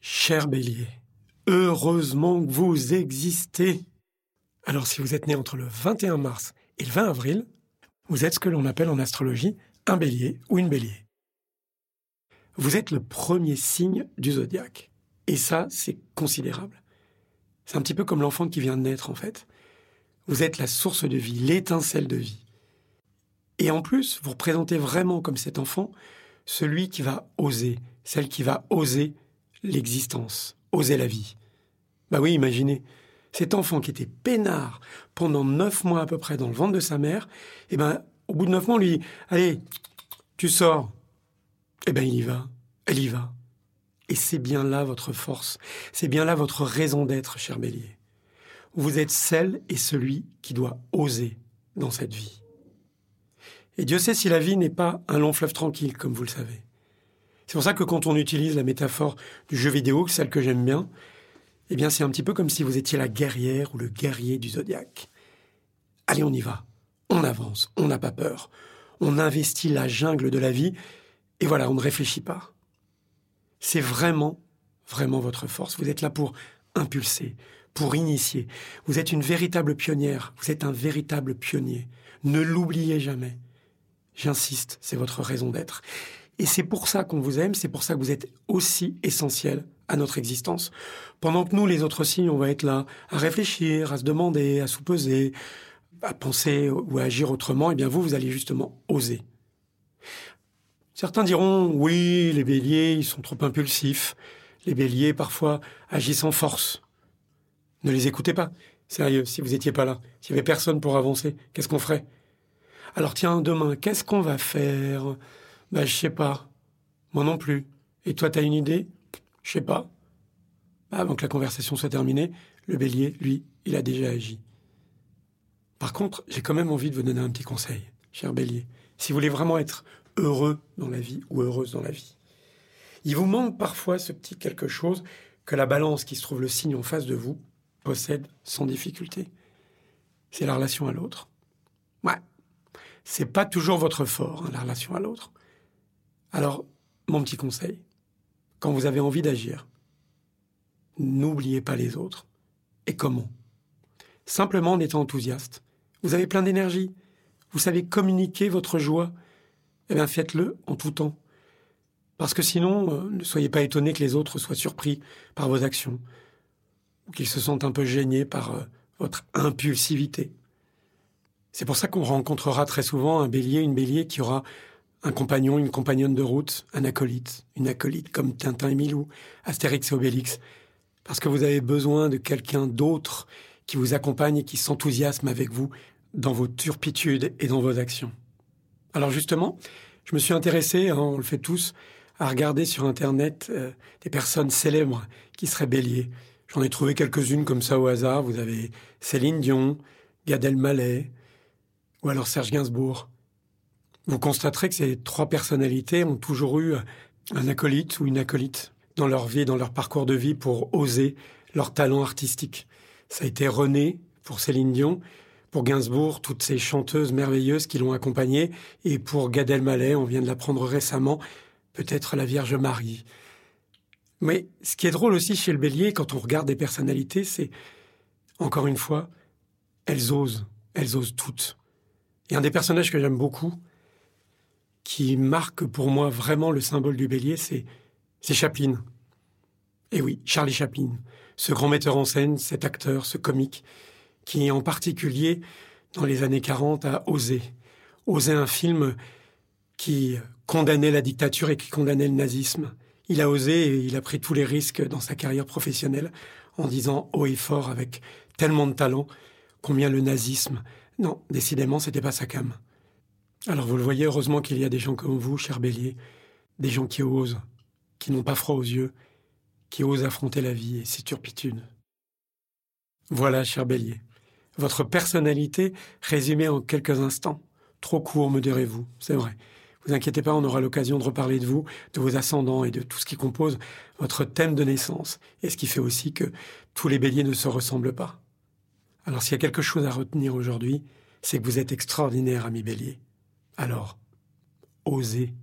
Cher bélier, heureusement que vous existez. Alors si vous êtes né entre le 21 mars et le 20 avril, vous êtes ce que l'on appelle en astrologie un bélier ou une bélier. Vous êtes le premier signe du zodiaque. Et ça, c'est considérable. C'est un petit peu comme l'enfant qui vient de naître, en fait. Vous êtes la source de vie, l'étincelle de vie. Et en plus, vous représentez vraiment comme cet enfant celui qui va oser, celle qui va oser l'existence, oser la vie. Bah oui, imaginez, cet enfant qui était peinard pendant neuf mois à peu près dans le ventre de sa mère, et eh ben, au bout de neuf mois, on lui dit, allez, tu sors. Eh ben, il y va, elle y va. Et c'est bien là votre force, c'est bien là votre raison d'être, cher bélier. Vous êtes celle et celui qui doit oser dans cette vie. Et Dieu sait si la vie n'est pas un long fleuve tranquille, comme vous le savez. C'est pour ça que quand on utilise la métaphore du jeu vidéo, celle que j'aime bien, eh bien c'est un petit peu comme si vous étiez la guerrière ou le guerrier du zodiaque. Allez, on y va. On avance, on n'a pas peur. On investit la jungle de la vie et voilà, on ne réfléchit pas. C'est vraiment, vraiment votre force. Vous êtes là pour impulser, pour initier. Vous êtes une véritable pionnière, vous êtes un véritable pionnier. Ne l'oubliez jamais. J'insiste, c'est votre raison d'être. Et c'est pour ça qu'on vous aime, c'est pour ça que vous êtes aussi essentiel à notre existence. Pendant que nous, les autres signes, on va être là à réfléchir, à se demander, à soupeser, à penser ou à agir autrement, eh bien vous, vous allez justement oser. Certains diront, oui, les béliers, ils sont trop impulsifs. Les béliers, parfois, agissent en force. Ne les écoutez pas. Sérieux, si vous n'étiez pas là, s'il n'y avait personne pour avancer, qu'est-ce qu'on ferait? Alors tiens, demain, qu'est-ce qu'on va faire? Bah, je sais pas. Moi non plus. Et toi, t'as une idée? Je sais pas. Bah, avant que la conversation soit terminée, le bélier, lui, il a déjà agi. Par contre, j'ai quand même envie de vous donner un petit conseil, cher bélier. Si vous voulez vraiment être heureux dans la vie ou heureuse dans la vie, il vous manque parfois ce petit quelque chose que la balance qui se trouve le signe en face de vous possède sans difficulté. C'est la relation à l'autre. Ouais. C'est pas toujours votre fort, hein, la relation à l'autre. Alors, mon petit conseil, quand vous avez envie d'agir, n'oubliez pas les autres. Et comment? Simplement en étant enthousiaste. Vous avez plein d'énergie. Vous savez communiquer votre joie. Eh bien, faites-le en tout temps. Parce que sinon, euh, ne soyez pas étonnés que les autres soient surpris par vos actions, ou qu'ils se sentent un peu gênés par euh, votre impulsivité. C'est pour ça qu'on rencontrera très souvent un bélier, une bélier qui aura un compagnon, une compagnonne de route, un acolyte, une acolyte comme Tintin et Milou, Astérix et Obélix, parce que vous avez besoin de quelqu'un d'autre qui vous accompagne et qui s'enthousiasme avec vous dans vos turpitudes et dans vos actions. Alors justement, je me suis intéressé, hein, on le fait tous, à regarder sur Internet euh, des personnes célèbres qui seraient béliers. J'en ai trouvé quelques-unes comme ça au hasard. Vous avez Céline Dion, Gad Elmaleh, ou alors Serge Gainsbourg vous constaterez que ces trois personnalités ont toujours eu un acolyte ou une acolyte dans leur vie, dans leur parcours de vie pour oser leur talent artistique. Ça a été René pour Céline Dion, pour Gainsbourg, toutes ces chanteuses merveilleuses qui l'ont accompagné, et pour Gad Elmaleh, on vient de l'apprendre récemment, peut-être la Vierge Marie. Mais ce qui est drôle aussi chez le bélier, quand on regarde des personnalités, c'est, encore une fois, elles osent, elles osent toutes. Et un des personnages que j'aime beaucoup, qui marque pour moi vraiment le symbole du bélier, c'est, Chaplin. Et oui, Charlie Chaplin, ce grand metteur en scène, cet acteur, ce comique, qui en particulier, dans les années 40, a osé. Osé un film qui condamnait la dictature et qui condamnait le nazisme. Il a osé et il a pris tous les risques dans sa carrière professionnelle en disant haut et fort avec tellement de talent combien le nazisme, non, décidément, c'était pas sa cam. Alors vous le voyez, heureusement qu'il y a des gens comme vous, cher Bélier, des gens qui osent, qui n'ont pas froid aux yeux, qui osent affronter la vie et ses turpitudes. Voilà, cher Bélier, votre personnalité résumée en quelques instants. Trop court, me direz-vous, c'est vrai. Vous inquiétez pas, on aura l'occasion de reparler de vous, de vos ascendants et de tout ce qui compose votre thème de naissance, et ce qui fait aussi que tous les béliers ne se ressemblent pas. Alors s'il y a quelque chose à retenir aujourd'hui, c'est que vous êtes extraordinaire, ami bélier. Alors, osez